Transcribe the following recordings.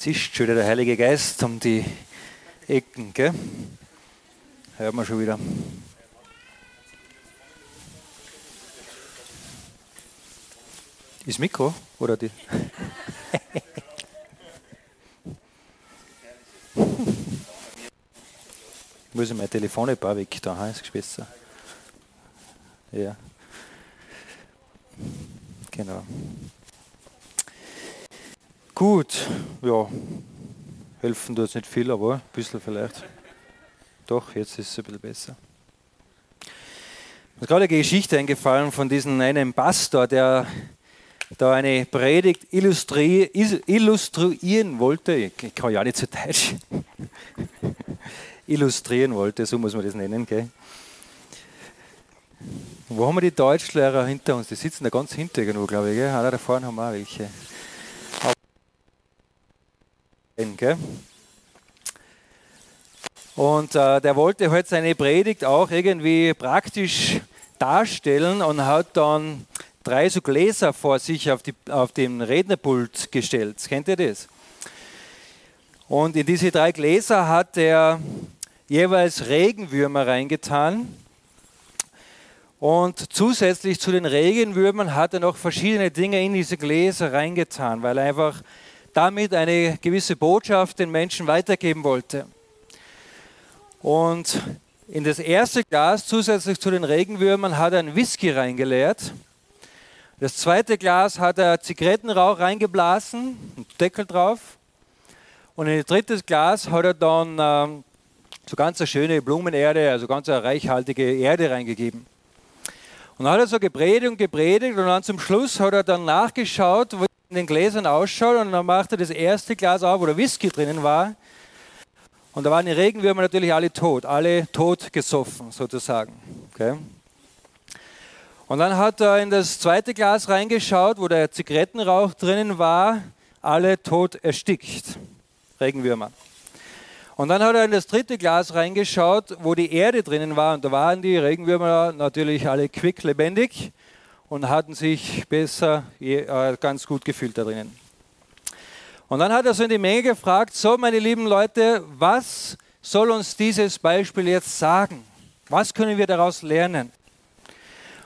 zischt schon wieder der Heilige Geist um die Ecken, gell? Hört man schon wieder. Ist Mikro oder die? Muss ich mein Telefon ein paar weg da, ist besser. Ja. Genau. Gut, ja, helfen tut es nicht viel, aber ein bisschen vielleicht. Doch, jetzt ist es ein bisschen besser. Mir ist gerade eine Geschichte eingefallen von diesem einen Pastor, der da eine Predigt illustri illustrieren wollte. Ich kann ja nicht so Deutsch. illustrieren wollte, so muss man das nennen. Gell? Wo haben wir die Deutschlehrer hinter uns? Die sitzen da ganz hinter irgendwo, glaube ich. Gell? Da vorne haben wir auch welche. Gell? Und äh, der wollte halt seine Predigt auch irgendwie praktisch darstellen und hat dann drei so Gläser vor sich auf, die, auf den Rednerpult gestellt. Kennt ihr das? Und in diese drei Gläser hat er jeweils Regenwürmer reingetan. Und zusätzlich zu den Regenwürmern hat er noch verschiedene Dinge in diese Gläser reingetan, weil er einfach damit eine gewisse Botschaft den Menschen weitergeben wollte. Und in das erste Glas zusätzlich zu den Regenwürmern hat er einen Whisky reingeleert. Das zweite Glas hat er Zigarettenrauch reingeblasen, einen Deckel drauf. Und in das dritte Glas hat er dann ähm, so ganz eine schöne Blumenerde, also ganz eine reichhaltige Erde reingegeben. Und dann hat er so gepredigt und gepredigt und dann zum Schluss hat er dann nachgeschaut, wie in den Gläsern ausschaut und dann macht er das erste Glas auf, wo der Whisky drinnen war. Und da waren die Regenwürmer natürlich alle tot, alle tot gesoffen sozusagen. Okay. Und dann hat er in das zweite Glas reingeschaut, wo der Zigarettenrauch drinnen war, alle tot erstickt. Regenwürmer. Und dann hat er in das dritte Glas reingeschaut, wo die Erde drinnen war. Und da waren die Regenwürmer natürlich alle quicklebendig und hatten sich besser, äh, ganz gut gefühlt da drinnen. Und dann hat er so in die Menge gefragt, so meine lieben Leute, was soll uns dieses Beispiel jetzt sagen? Was können wir daraus lernen?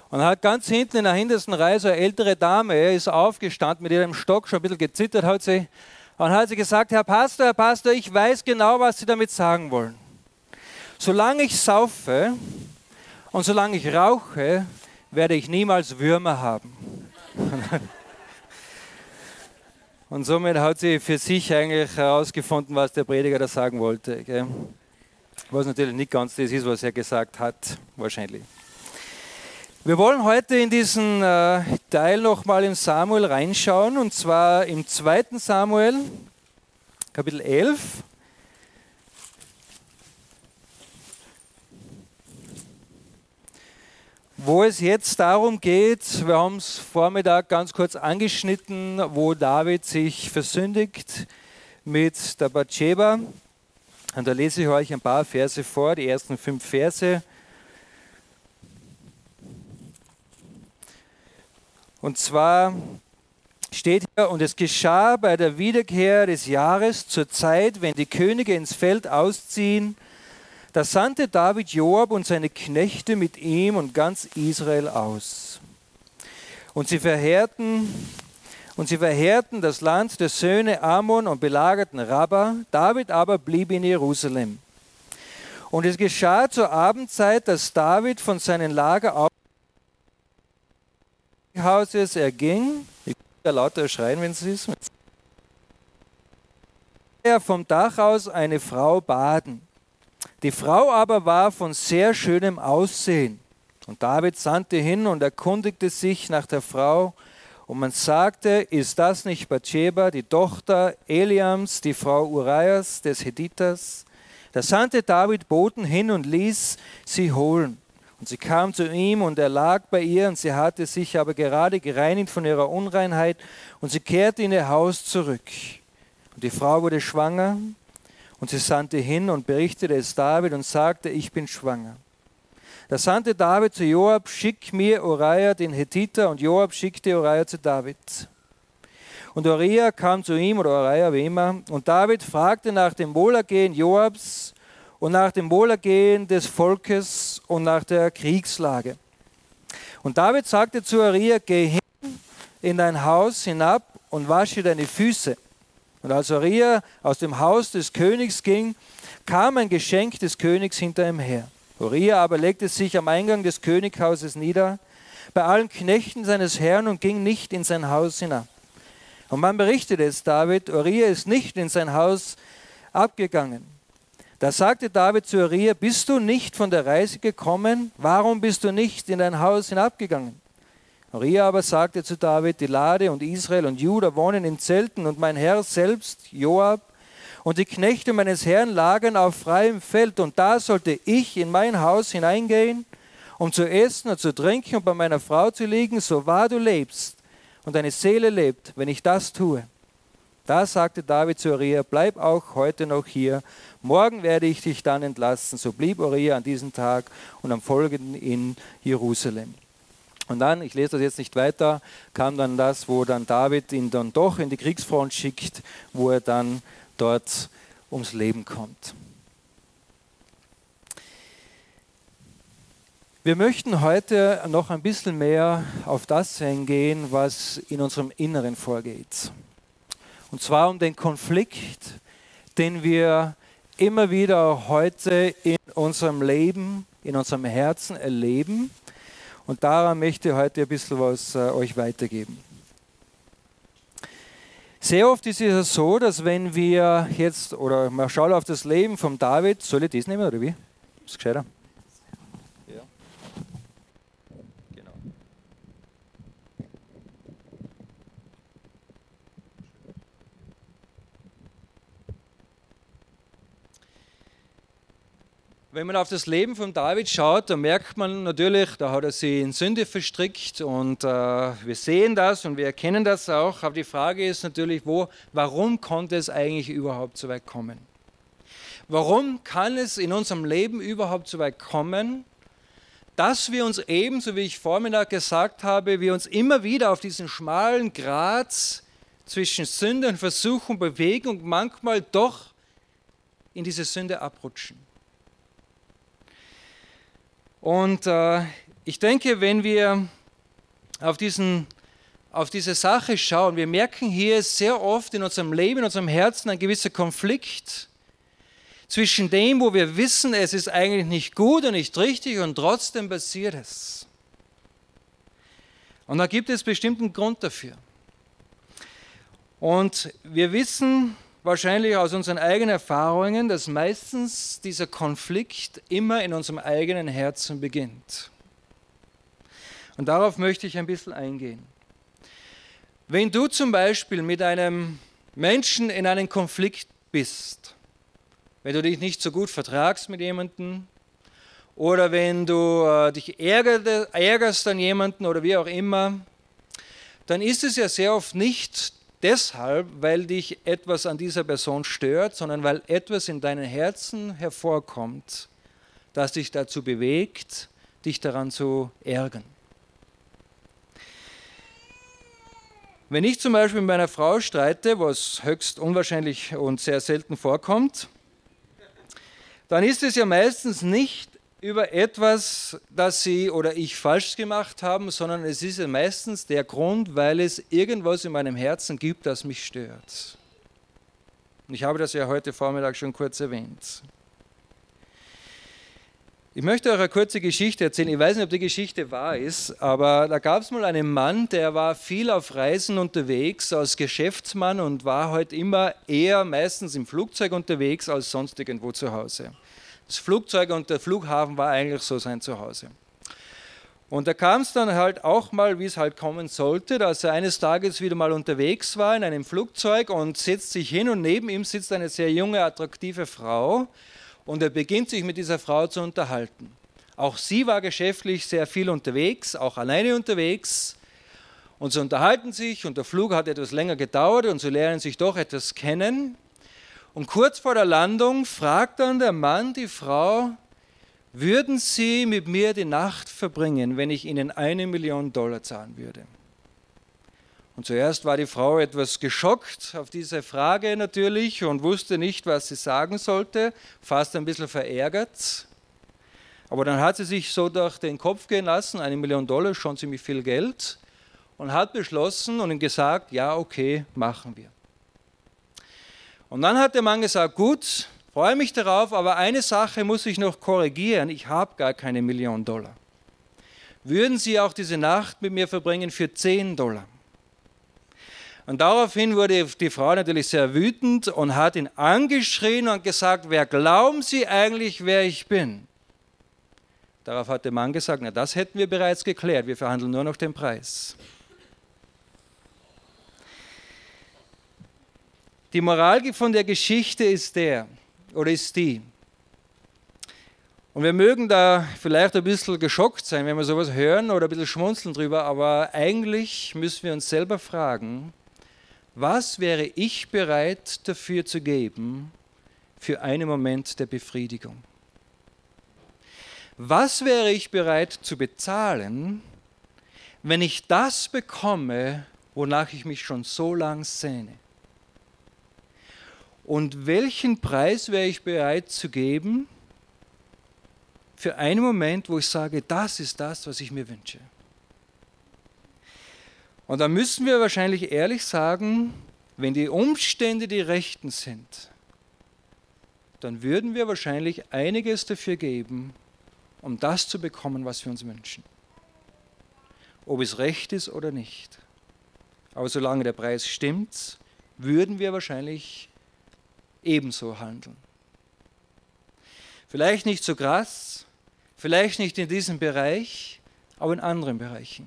Und hat ganz hinten in der hintersten Reihe so eine ältere Dame, ist aufgestanden mit ihrem Stock, schon ein bisschen gezittert hat sie, und hat sie gesagt, Herr Pastor, Herr Pastor, ich weiß genau, was Sie damit sagen wollen. Solange ich saufe und solange ich rauche, werde ich niemals Würmer haben. Und somit hat sie für sich eigentlich herausgefunden, was der Prediger da sagen wollte. Was natürlich nicht ganz das ist, was er gesagt hat, wahrscheinlich. Wir wollen heute in diesen äh, Teil nochmal in Samuel reinschauen, und zwar im 2. Samuel, Kapitel 11. wo es jetzt darum geht, wir haben es Vormittag ganz kurz angeschnitten, wo David sich versündigt mit der Bathsheba. Und da lese ich euch ein paar Verse vor, die ersten fünf Verse. Und zwar steht hier, und es geschah bei der Wiederkehr des Jahres zur Zeit, wenn die Könige ins Feld ausziehen, da sandte David Joab und seine Knechte mit ihm und ganz Israel aus. Und sie verheerten und sie verheerten das Land der Söhne Ammon und belagerten Rabba. David aber blieb in Jerusalem. Und es geschah zur Abendzeit, dass David von seinem Lager auf Hauses erging. Ich kann ja lauter schreien, wenn es ist. Er vom Dach aus eine Frau baden. Die Frau aber war von sehr schönem Aussehen. Und David sandte hin und erkundigte sich nach der Frau. Und man sagte, ist das nicht Bathsheba, die Tochter Eliams, die Frau Urias des Hethiters? Da sandte David Boten hin und ließ sie holen. Und sie kam zu ihm und er lag bei ihr und sie hatte sich aber gerade gereinigt von ihrer Unreinheit und sie kehrte in ihr Haus zurück. Und die Frau wurde schwanger und sie sandte hin und berichtete es David und sagte, ich bin schwanger. Da sandte David zu Joab, schick mir Uriah den Hethiter, und Joab schickte Uriah zu David. Und Uriah kam zu ihm, oder Uriah, wie immer, und David fragte nach dem Wohlergehen Joabs und nach dem Wohlergehen des Volkes und nach der Kriegslage. Und David sagte zu Uriah, geh hin in dein Haus hinab und wasche deine Füße. Und als Uriah aus dem Haus des Königs ging, kam ein Geschenk des Königs hinter ihm her. Uriah aber legte sich am Eingang des Könighauses nieder, bei allen Knechten seines Herrn und ging nicht in sein Haus hinab. Und man berichtet es David, Uriah ist nicht in sein Haus abgegangen. Da sagte David zu Uriah, bist du nicht von der Reise gekommen? Warum bist du nicht in dein Haus hinabgegangen? Uriah aber sagte zu David, die Lade und Israel und Juda wohnen in Zelten und mein Herr selbst, Joab, und die Knechte meines Herrn lagern auf freiem Feld und da sollte ich in mein Haus hineingehen, um zu essen und zu trinken und bei meiner Frau zu liegen, so wahr du lebst und deine Seele lebt, wenn ich das tue. Da sagte David zu Uriah, bleib auch heute noch hier, morgen werde ich dich dann entlassen. So blieb Uriah an diesem Tag und am folgenden in Jerusalem. Und dann, ich lese das jetzt nicht weiter, kam dann das, wo dann David ihn dann doch in die Kriegsfront schickt, wo er dann dort ums Leben kommt. Wir möchten heute noch ein bisschen mehr auf das eingehen, was in unserem Inneren vorgeht. Und zwar um den Konflikt, den wir immer wieder heute in unserem Leben, in unserem Herzen erleben. Und daran möchte ich heute ein bisschen was äh, euch weitergeben. Sehr oft ist es so, dass wenn wir jetzt, oder man schaut auf das Leben von David, soll ich das nehmen oder wie? Ist gescheiter? Wenn man auf das Leben von David schaut, dann merkt man natürlich, da hat er sich in Sünde verstrickt und äh, wir sehen das und wir erkennen das auch. Aber die Frage ist natürlich, wo, warum konnte es eigentlich überhaupt so weit kommen? Warum kann es in unserem Leben überhaupt so weit kommen, dass wir uns ebenso wie ich Vormittag gesagt habe, wir uns immer wieder auf diesen schmalen Grat zwischen Sünde und Versuchung bewegen und manchmal doch in diese Sünde abrutschen? Und äh, ich denke, wenn wir auf, diesen, auf diese Sache schauen, wir merken hier sehr oft in unserem Leben, in unserem Herzen ein gewisser Konflikt zwischen dem, wo wir wissen, es ist eigentlich nicht gut und nicht richtig und trotzdem passiert es. Und da gibt es bestimmten Grund dafür. Und wir wissen, wahrscheinlich aus unseren eigenen Erfahrungen, dass meistens dieser Konflikt immer in unserem eigenen Herzen beginnt. Und darauf möchte ich ein bisschen eingehen. Wenn du zum Beispiel mit einem Menschen in einem Konflikt bist, wenn du dich nicht so gut vertragst mit jemandem, oder wenn du äh, dich ärgerst an jemanden oder wie auch immer, dann ist es ja sehr oft nicht deshalb, weil dich etwas an dieser Person stört, sondern weil etwas in deinem Herzen hervorkommt, das dich dazu bewegt, dich daran zu ärgern. Wenn ich zum Beispiel mit meiner Frau streite, was höchst unwahrscheinlich und sehr selten vorkommt, dann ist es ja meistens nicht über etwas, das Sie oder ich falsch gemacht haben, sondern es ist meistens der Grund, weil es irgendwas in meinem Herzen gibt, das mich stört. Und ich habe das ja heute Vormittag schon kurz erwähnt. Ich möchte euch eine kurze Geschichte erzählen. Ich weiß nicht, ob die Geschichte wahr ist, aber da gab es mal einen Mann, der war viel auf Reisen unterwegs als Geschäftsmann und war heute halt immer eher meistens im Flugzeug unterwegs als sonst irgendwo zu Hause. Das Flugzeug und der Flughafen war eigentlich so sein Zuhause. Und da kam es dann halt auch mal, wie es halt kommen sollte, dass er eines Tages wieder mal unterwegs war in einem Flugzeug und setzt sich hin und neben ihm sitzt eine sehr junge, attraktive Frau und er beginnt sich mit dieser Frau zu unterhalten. Auch sie war geschäftlich sehr viel unterwegs, auch alleine unterwegs. Und sie unterhalten sich und der Flug hat etwas länger gedauert und sie lernen sich doch etwas kennen. Und kurz vor der Landung fragt dann der Mann die Frau, würden Sie mit mir die Nacht verbringen, wenn ich Ihnen eine Million Dollar zahlen würde? Und zuerst war die Frau etwas geschockt auf diese Frage natürlich und wusste nicht, was sie sagen sollte, fast ein bisschen verärgert. Aber dann hat sie sich so durch den Kopf gehen lassen, eine Million Dollar, schon ziemlich viel Geld, und hat beschlossen und ihm gesagt, ja, okay, machen wir. Und dann hat der Mann gesagt, gut, freue mich darauf, aber eine Sache muss ich noch korrigieren, ich habe gar keine Million Dollar. Würden Sie auch diese Nacht mit mir verbringen für 10 Dollar? Und daraufhin wurde die Frau natürlich sehr wütend und hat ihn angeschrien und gesagt, wer glauben Sie eigentlich, wer ich bin? Darauf hat der Mann gesagt, na das hätten wir bereits geklärt, wir verhandeln nur noch den Preis. Die Moral von der Geschichte ist der, oder ist die, und wir mögen da vielleicht ein bisschen geschockt sein, wenn wir sowas hören oder ein bisschen schmunzeln drüber, aber eigentlich müssen wir uns selber fragen, was wäre ich bereit dafür zu geben für einen Moment der Befriedigung? Was wäre ich bereit zu bezahlen, wenn ich das bekomme, wonach ich mich schon so lang sehne? Und welchen Preis wäre ich bereit zu geben für einen Moment, wo ich sage, das ist das, was ich mir wünsche? Und da müssen wir wahrscheinlich ehrlich sagen, wenn die Umstände die rechten sind, dann würden wir wahrscheinlich einiges dafür geben, um das zu bekommen, was wir uns wünschen. Ob es recht ist oder nicht. Aber solange der Preis stimmt, würden wir wahrscheinlich ebenso handeln. Vielleicht nicht so krass, vielleicht nicht in diesem Bereich, aber in anderen Bereichen.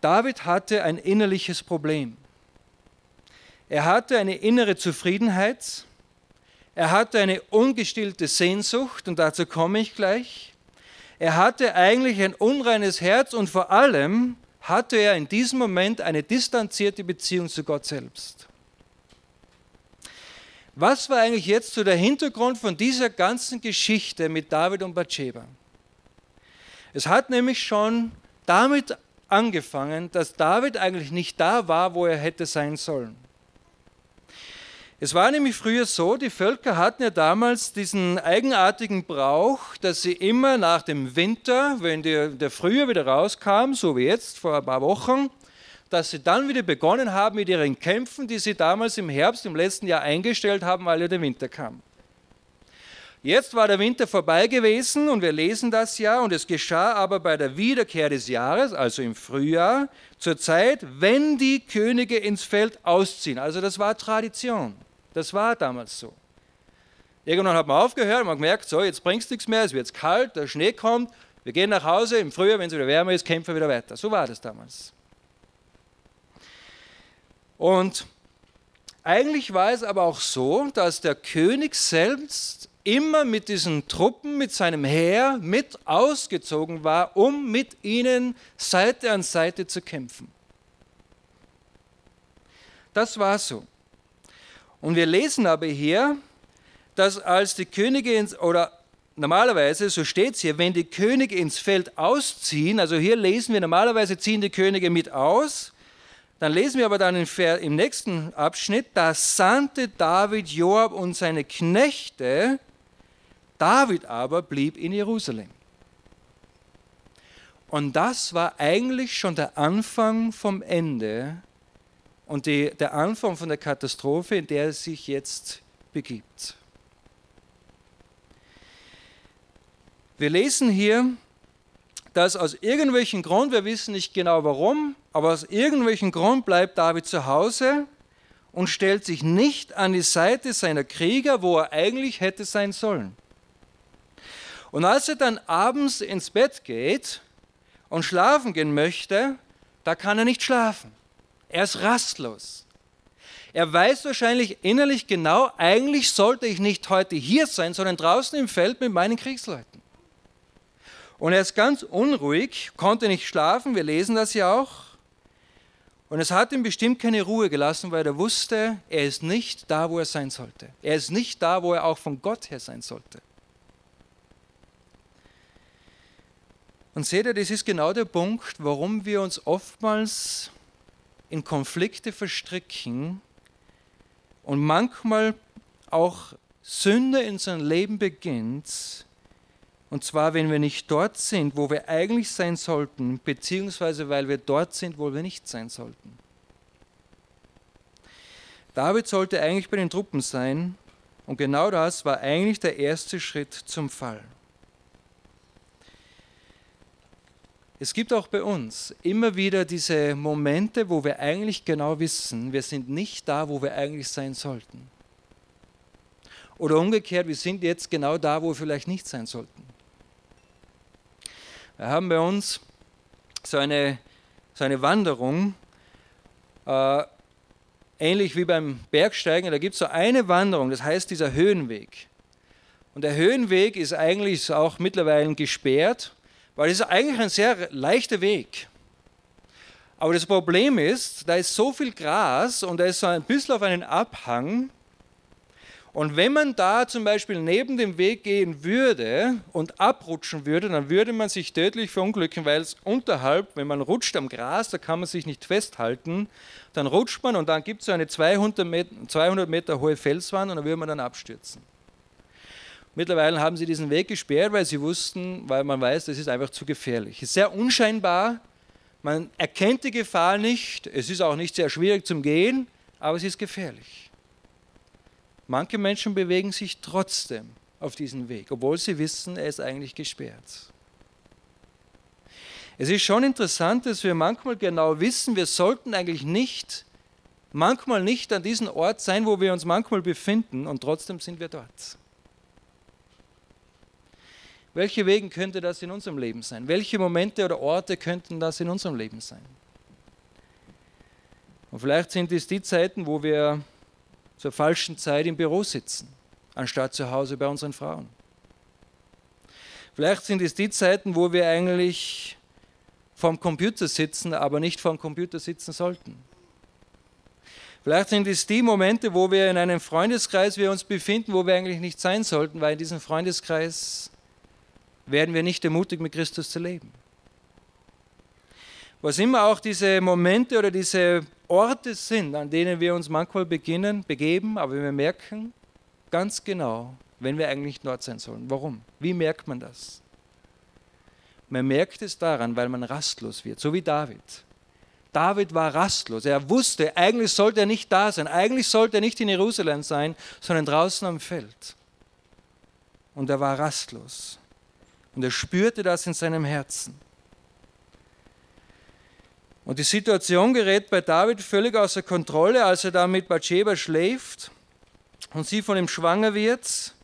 David hatte ein innerliches Problem. Er hatte eine innere Zufriedenheit, er hatte eine ungestillte Sehnsucht, und dazu komme ich gleich. Er hatte eigentlich ein unreines Herz und vor allem hatte er in diesem Moment eine distanzierte Beziehung zu Gott selbst. Was war eigentlich jetzt so der Hintergrund von dieser ganzen Geschichte mit David und Bathsheba? Es hat nämlich schon damit angefangen, dass David eigentlich nicht da war, wo er hätte sein sollen. Es war nämlich früher so, die Völker hatten ja damals diesen eigenartigen Brauch, dass sie immer nach dem Winter, wenn der, der Frühjahr wieder rauskam, so wie jetzt vor ein paar Wochen, dass sie dann wieder begonnen haben mit ihren Kämpfen, die sie damals im Herbst im letzten Jahr eingestellt haben, weil ja der Winter kam. Jetzt war der Winter vorbei gewesen und wir lesen das ja und es geschah aber bei der Wiederkehr des Jahres, also im Frühjahr, zur Zeit, wenn die Könige ins Feld ausziehen. Also das war Tradition. Das war damals so. Irgendwann hat man aufgehört, man hat gemerkt, so jetzt bringst du nichts mehr, es wird kalt, der Schnee kommt, wir gehen nach Hause, im Frühjahr, wenn es wieder wärmer ist, kämpfen wir wieder weiter. So war das damals. Und eigentlich war es aber auch so, dass der König selbst immer mit diesen Truppen, mit seinem Heer mit ausgezogen war, um mit ihnen Seite an Seite zu kämpfen. Das war so. Und wir lesen aber hier, dass als die Könige ins, oder normalerweise, so steht es hier, wenn die Könige ins Feld ausziehen, also hier lesen wir, normalerweise ziehen die Könige mit aus, dann lesen wir aber dann im nächsten Abschnitt, da sandte David Joab und seine Knechte David aber blieb in Jerusalem. Und das war eigentlich schon der Anfang vom Ende und die, der Anfang von der Katastrophe, in der er sich jetzt begibt. Wir lesen hier, dass aus irgendwelchen Grund, wir wissen nicht genau warum, aber aus irgendwelchen Grund bleibt David zu Hause und stellt sich nicht an die Seite seiner Krieger, wo er eigentlich hätte sein sollen. Und als er dann abends ins Bett geht und schlafen gehen möchte, da kann er nicht schlafen. Er ist rastlos. Er weiß wahrscheinlich innerlich genau, eigentlich sollte ich nicht heute hier sein, sondern draußen im Feld mit meinen Kriegsleuten. Und er ist ganz unruhig, konnte nicht schlafen, wir lesen das ja auch. Und es hat ihm bestimmt keine Ruhe gelassen, weil er wusste, er ist nicht da, wo er sein sollte. Er ist nicht da, wo er auch von Gott her sein sollte. Und seht ihr, das ist genau der Punkt, warum wir uns oftmals in Konflikte verstricken und manchmal auch Sünde in unserem Leben beginnt, und zwar, wenn wir nicht dort sind, wo wir eigentlich sein sollten, beziehungsweise weil wir dort sind, wo wir nicht sein sollten. David sollte eigentlich bei den Truppen sein, und genau das war eigentlich der erste Schritt zum Fall. Es gibt auch bei uns immer wieder diese Momente, wo wir eigentlich genau wissen, wir sind nicht da, wo wir eigentlich sein sollten. Oder umgekehrt, wir sind jetzt genau da, wo wir vielleicht nicht sein sollten. Wir haben bei uns so eine, so eine Wanderung, äh, ähnlich wie beim Bergsteigen, da gibt es so eine Wanderung, das heißt dieser Höhenweg. Und der Höhenweg ist eigentlich auch mittlerweile gesperrt weil es ist eigentlich ein sehr leichter Weg. Aber das Problem ist, da ist so viel Gras und da ist so ein bisschen auf einen Abhang. Und wenn man da zum Beispiel neben dem Weg gehen würde und abrutschen würde, dann würde man sich tödlich verunglücken, weil es unterhalb, wenn man rutscht am Gras, da kann man sich nicht festhalten. Dann rutscht man und dann gibt es so eine 200 Meter, 200 Meter hohe Felswand und dann würde man dann abstürzen. Mittlerweile haben sie diesen Weg gesperrt, weil sie wussten, weil man weiß, das ist einfach zu gefährlich. Es ist sehr unscheinbar, man erkennt die Gefahr nicht, es ist auch nicht sehr schwierig zum Gehen, aber es ist gefährlich. Manche Menschen bewegen sich trotzdem auf diesen Weg, obwohl sie wissen, er ist eigentlich gesperrt. Es ist schon interessant, dass wir manchmal genau wissen, wir sollten eigentlich nicht, manchmal nicht an diesem Ort sein, wo wir uns manchmal befinden und trotzdem sind wir dort. Welche Wege könnte das in unserem Leben sein? Welche Momente oder Orte könnten das in unserem Leben sein? Und vielleicht sind es die Zeiten, wo wir zur falschen Zeit im Büro sitzen, anstatt zu Hause bei unseren Frauen. Vielleicht sind es die Zeiten, wo wir eigentlich vorm Computer sitzen, aber nicht vorm Computer sitzen sollten. Vielleicht sind es die Momente, wo wir in einem Freundeskreis wir uns befinden, wo wir eigentlich nicht sein sollten, weil in diesem Freundeskreis werden wir nicht ermutigt, mit Christus zu leben. Was immer auch diese Momente oder diese Orte sind, an denen wir uns manchmal beginnen, begeben, aber wir merken ganz genau, wenn wir eigentlich dort sein sollen. Warum? Wie merkt man das? Man merkt es daran, weil man rastlos wird, so wie David. David war rastlos. Er wusste, eigentlich sollte er nicht da sein. Eigentlich sollte er nicht in Jerusalem sein, sondern draußen am Feld. Und er war rastlos. Und er spürte das in seinem Herzen. Und die Situation gerät bei David völlig außer Kontrolle, als er da mit Bathsheba schläft und sie von ihm schwanger wird.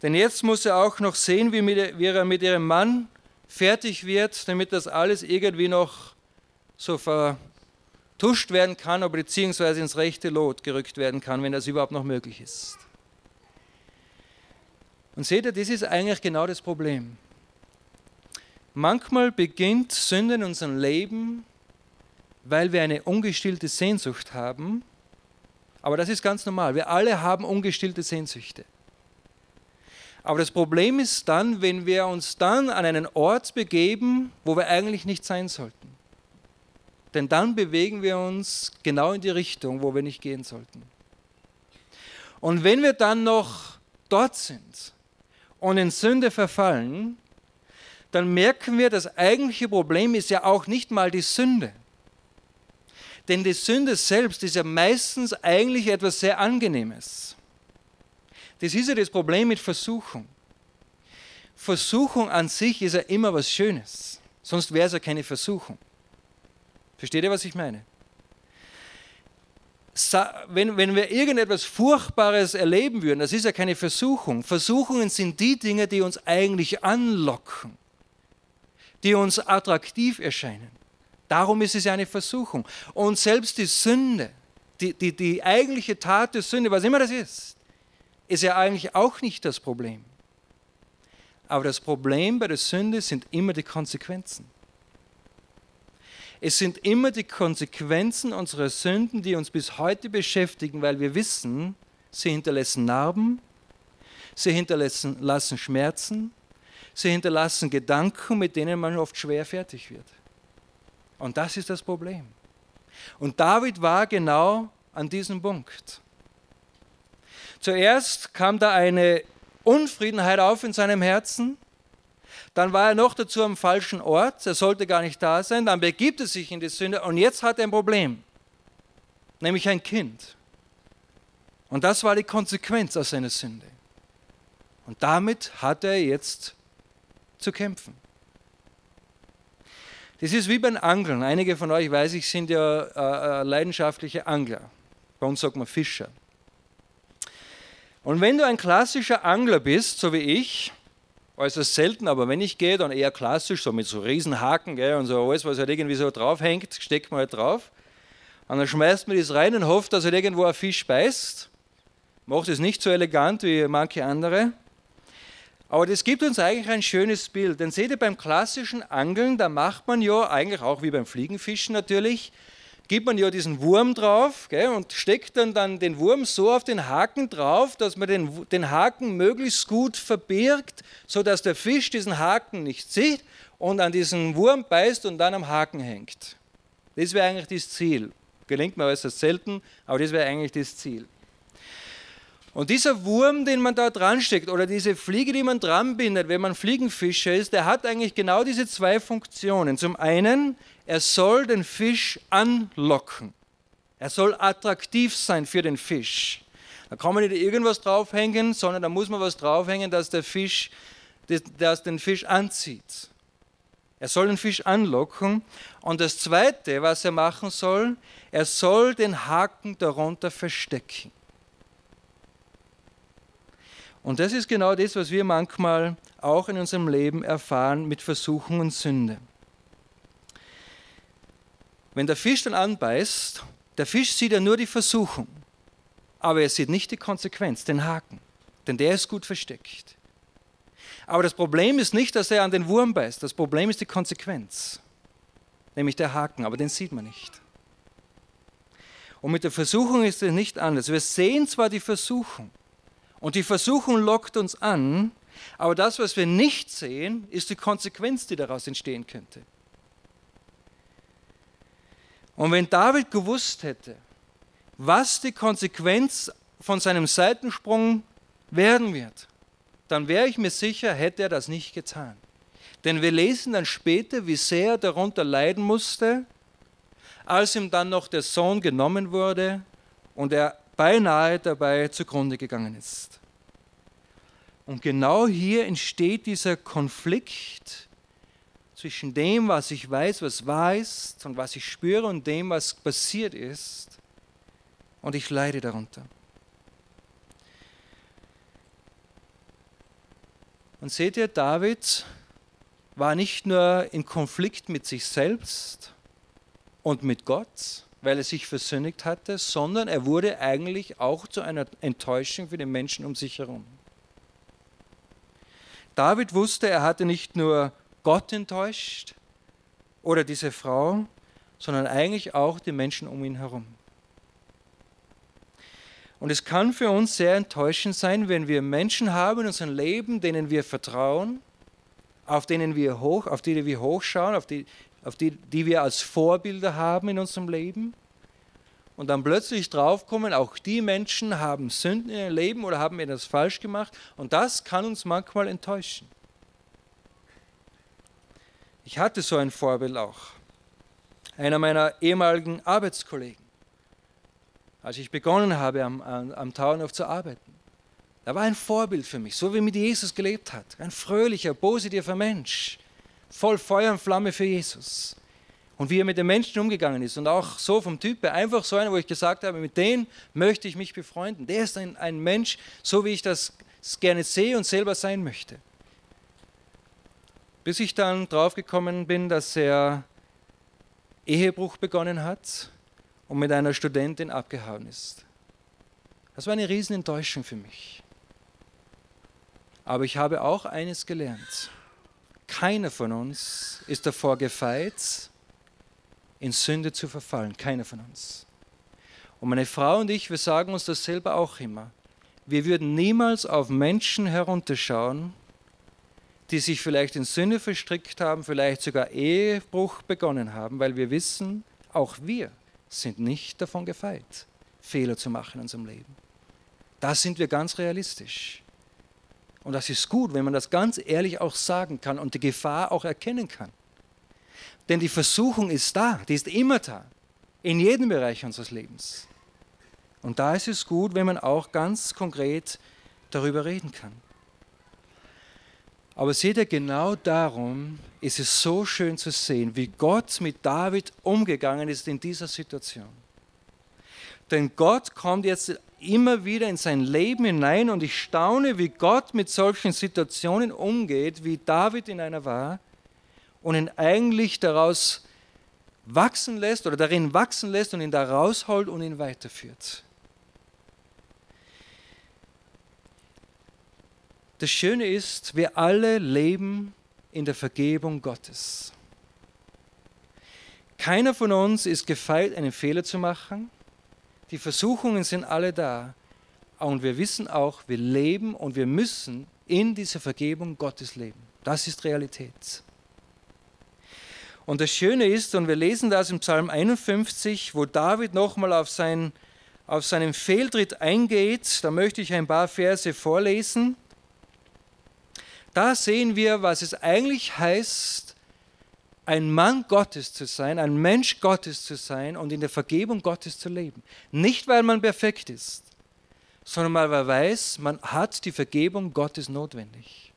Denn jetzt muss er auch noch sehen, wie, mit, wie er mit ihrem Mann fertig wird, damit das alles irgendwie noch so vertuscht werden kann, oder beziehungsweise ins rechte Lot gerückt werden kann, wenn das überhaupt noch möglich ist. Und seht ihr, das ist eigentlich genau das Problem. Manchmal beginnt Sünde in unserem Leben, weil wir eine ungestillte Sehnsucht haben. Aber das ist ganz normal. Wir alle haben ungestillte Sehnsüchte. Aber das Problem ist dann, wenn wir uns dann an einen Ort begeben, wo wir eigentlich nicht sein sollten. Denn dann bewegen wir uns genau in die Richtung, wo wir nicht gehen sollten. Und wenn wir dann noch dort sind und in Sünde verfallen, dann merken wir, das eigentliche Problem ist ja auch nicht mal die Sünde. Denn die Sünde selbst ist ja meistens eigentlich etwas sehr Angenehmes. Das ist ja das Problem mit Versuchung. Versuchung an sich ist ja immer was Schönes, sonst wäre es ja keine Versuchung. Versteht ihr, was ich meine? Wenn, wenn wir irgendetwas Furchtbares erleben würden, das ist ja keine Versuchung. Versuchungen sind die Dinge, die uns eigentlich anlocken die uns attraktiv erscheinen. Darum ist es ja eine Versuchung. Und selbst die Sünde, die, die, die eigentliche Tat der Sünde, was immer das ist, ist ja eigentlich auch nicht das Problem. Aber das Problem bei der Sünde sind immer die Konsequenzen. Es sind immer die Konsequenzen unserer Sünden, die uns bis heute beschäftigen, weil wir wissen, sie hinterlassen Narben, sie hinterlassen Schmerzen, sie hinterlassen Gedanken, mit denen man oft schwer fertig wird. Und das ist das Problem. Und David war genau an diesem Punkt. Zuerst kam da eine Unfriedenheit auf in seinem Herzen. Dann war er noch dazu am falschen Ort. Er sollte gar nicht da sein. Dann begibt er sich in die Sünde. Und jetzt hat er ein Problem. Nämlich ein Kind. Und das war die Konsequenz aus seiner Sünde. Und damit hat er jetzt zu kämpfen. Das ist wie beim Angeln. Einige von euch, weiß ich, sind ja äh, äh, leidenschaftliche Angler. Bei uns sagt man Fischer. Und wenn du ein klassischer Angler bist, so wie ich, äußerst selten, aber wenn ich gehe, dann eher klassisch, so mit so Riesenhaken gell, und so alles, was halt irgendwie so draufhängt, steckt man halt drauf. Und dann schmeißt man das rein und hofft, dass halt irgendwo ein Fisch beißt. Macht es nicht so elegant wie manche andere. Aber das gibt uns eigentlich ein schönes Bild. Denn seht ihr, beim klassischen Angeln, da macht man ja eigentlich auch wie beim Fliegenfischen natürlich, gibt man ja diesen Wurm drauf gell, und steckt dann, dann den Wurm so auf den Haken drauf, dass man den, den Haken möglichst gut verbirgt, sodass der Fisch diesen Haken nicht sieht und an diesen Wurm beißt und dann am Haken hängt. Das wäre eigentlich das Ziel. Gelingt mir äußerst selten, aber das wäre eigentlich das Ziel. Und dieser Wurm, den man da dran steckt, oder diese Fliege, die man dran bindet, wenn man Fliegenfischer ist, der hat eigentlich genau diese zwei Funktionen. Zum einen, er soll den Fisch anlocken. Er soll attraktiv sein für den Fisch. Da kann man nicht irgendwas draufhängen, sondern da muss man was draufhängen, dass der Fisch, das den Fisch anzieht. Er soll den Fisch anlocken. Und das Zweite, was er machen soll, er soll den Haken darunter verstecken. Und das ist genau das, was wir manchmal auch in unserem Leben erfahren mit Versuchung und Sünde. Wenn der Fisch dann anbeißt, der Fisch sieht ja nur die Versuchung, aber er sieht nicht die Konsequenz, den Haken, denn der ist gut versteckt. Aber das Problem ist nicht, dass er an den Wurm beißt, das Problem ist die Konsequenz, nämlich der Haken, aber den sieht man nicht. Und mit der Versuchung ist es nicht anders. Wir sehen zwar die Versuchung, und die Versuchung lockt uns an, aber das, was wir nicht sehen, ist die Konsequenz, die daraus entstehen könnte. Und wenn David gewusst hätte, was die Konsequenz von seinem Seitensprung werden wird, dann wäre ich mir sicher, hätte er das nicht getan. Denn wir lesen dann später, wie sehr er darunter leiden musste, als ihm dann noch der Sohn genommen wurde und er beinahe dabei zugrunde gegangen ist. Und genau hier entsteht dieser Konflikt zwischen dem, was ich weiß, was wahr ist und was ich spüre und dem, was passiert ist. Und ich leide darunter. Und seht ihr, David war nicht nur in Konflikt mit sich selbst und mit Gott, weil er sich versündigt hatte, sondern er wurde eigentlich auch zu einer Enttäuschung für die Menschen um sich herum. David wusste, er hatte nicht nur Gott enttäuscht oder diese Frau, sondern eigentlich auch die Menschen um ihn herum. Und es kann für uns sehr enttäuschend sein, wenn wir Menschen haben in unserem Leben, denen wir vertrauen, auf denen wir hoch, auf die wir hochschauen, auf die, auf die, die wir als Vorbilder haben in unserem Leben. Und dann plötzlich draufkommen, auch die Menschen haben Sünden in ihrem Leben oder haben etwas falsch gemacht. Und das kann uns manchmal enttäuschen. Ich hatte so ein Vorbild auch. Einer meiner ehemaligen Arbeitskollegen. Als ich begonnen habe, am, am, am Tauernhof zu arbeiten. Er war ein Vorbild für mich, so wie mit Jesus gelebt hat. Ein fröhlicher, positiver Mensch, voll Feuer und Flamme für Jesus. Und wie er mit den Menschen umgegangen ist. Und auch so vom Typ einfach so einer, wo ich gesagt habe, mit dem möchte ich mich befreunden. Der ist ein, ein Mensch, so wie ich das gerne sehe und selber sein möchte. Bis ich dann draufgekommen bin, dass er Ehebruch begonnen hat und mit einer Studentin abgehauen ist. Das war eine Riesenenttäuschung für mich. Aber ich habe auch eines gelernt. Keiner von uns ist davor gefeit, in Sünde zu verfallen. Keiner von uns. Und meine Frau und ich, wir sagen uns das selber auch immer. Wir würden niemals auf Menschen herunterschauen, die sich vielleicht in Sünde verstrickt haben, vielleicht sogar Ehebruch begonnen haben, weil wir wissen, auch wir sind nicht davon gefeit, Fehler zu machen in unserem Leben. Da sind wir ganz realistisch. Und das ist gut, wenn man das ganz ehrlich auch sagen kann und die Gefahr auch erkennen kann. Denn die Versuchung ist da, die ist immer da, in jedem Bereich unseres Lebens. Und da ist es gut, wenn man auch ganz konkret darüber reden kann. Aber seht ihr, genau darum ist es so schön zu sehen, wie Gott mit David umgegangen ist in dieser Situation. Denn Gott kommt jetzt immer wieder in sein Leben hinein und ich staune, wie Gott mit solchen Situationen umgeht, wie David in einer war und ihn eigentlich daraus wachsen lässt oder darin wachsen lässt und ihn da rausholt und ihn weiterführt. Das Schöne ist, wir alle leben in der Vergebung Gottes. Keiner von uns ist gefeit, einen Fehler zu machen. Die Versuchungen sind alle da. Und wir wissen auch, wir leben und wir müssen in dieser Vergebung Gottes leben. Das ist Realität. Und das Schöne ist, und wir lesen das im Psalm 51, wo David nochmal auf, sein, auf seinen Fehltritt eingeht, da möchte ich ein paar Verse vorlesen. Da sehen wir, was es eigentlich heißt, ein Mann Gottes zu sein, ein Mensch Gottes zu sein und in der Vergebung Gottes zu leben. Nicht, weil man perfekt ist, sondern weil man weiß, man hat die Vergebung Gottes notwendig.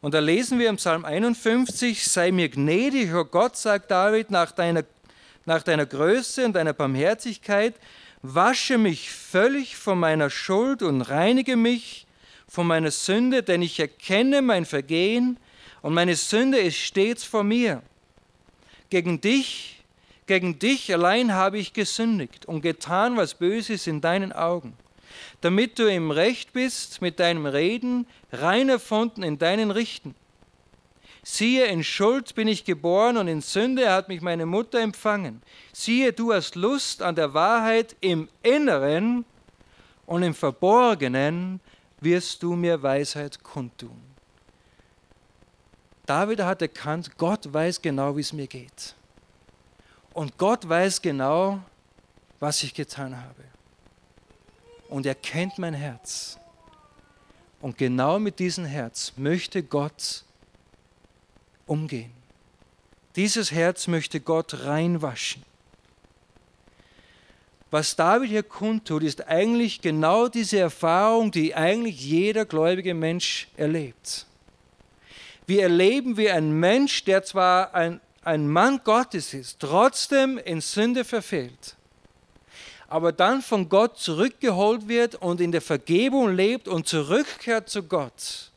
Und da lesen wir im Psalm 51, sei mir gnädig, oh Gott, sagt David, nach deiner, nach deiner Größe und deiner Barmherzigkeit, wasche mich völlig von meiner Schuld und reinige mich von meiner Sünde, denn ich erkenne mein Vergehen und meine Sünde ist stets vor mir. Gegen dich, gegen dich allein habe ich gesündigt und getan, was Böses in deinen Augen, damit du im Recht bist mit deinem Reden, rein erfunden in deinen Richten. Siehe, in Schuld bin ich geboren und in Sünde hat mich meine Mutter empfangen. Siehe, du hast Lust an der Wahrheit im Inneren und im Verborgenen wirst du mir Weisheit kundtun. David hat erkannt, Gott weiß genau, wie es mir geht. Und Gott weiß genau, was ich getan habe. Und er kennt mein Herz. Und genau mit diesem Herz möchte Gott umgehen. Dieses Herz möchte Gott reinwaschen. Was David hier kundtut, ist eigentlich genau diese Erfahrung, die eigentlich jeder gläubige Mensch erlebt. Wir erleben, wie ein Mensch, der zwar ein, ein Mann Gottes ist, trotzdem in Sünde verfehlt, aber dann von Gott zurückgeholt wird und in der Vergebung lebt und zurückkehrt zu Gott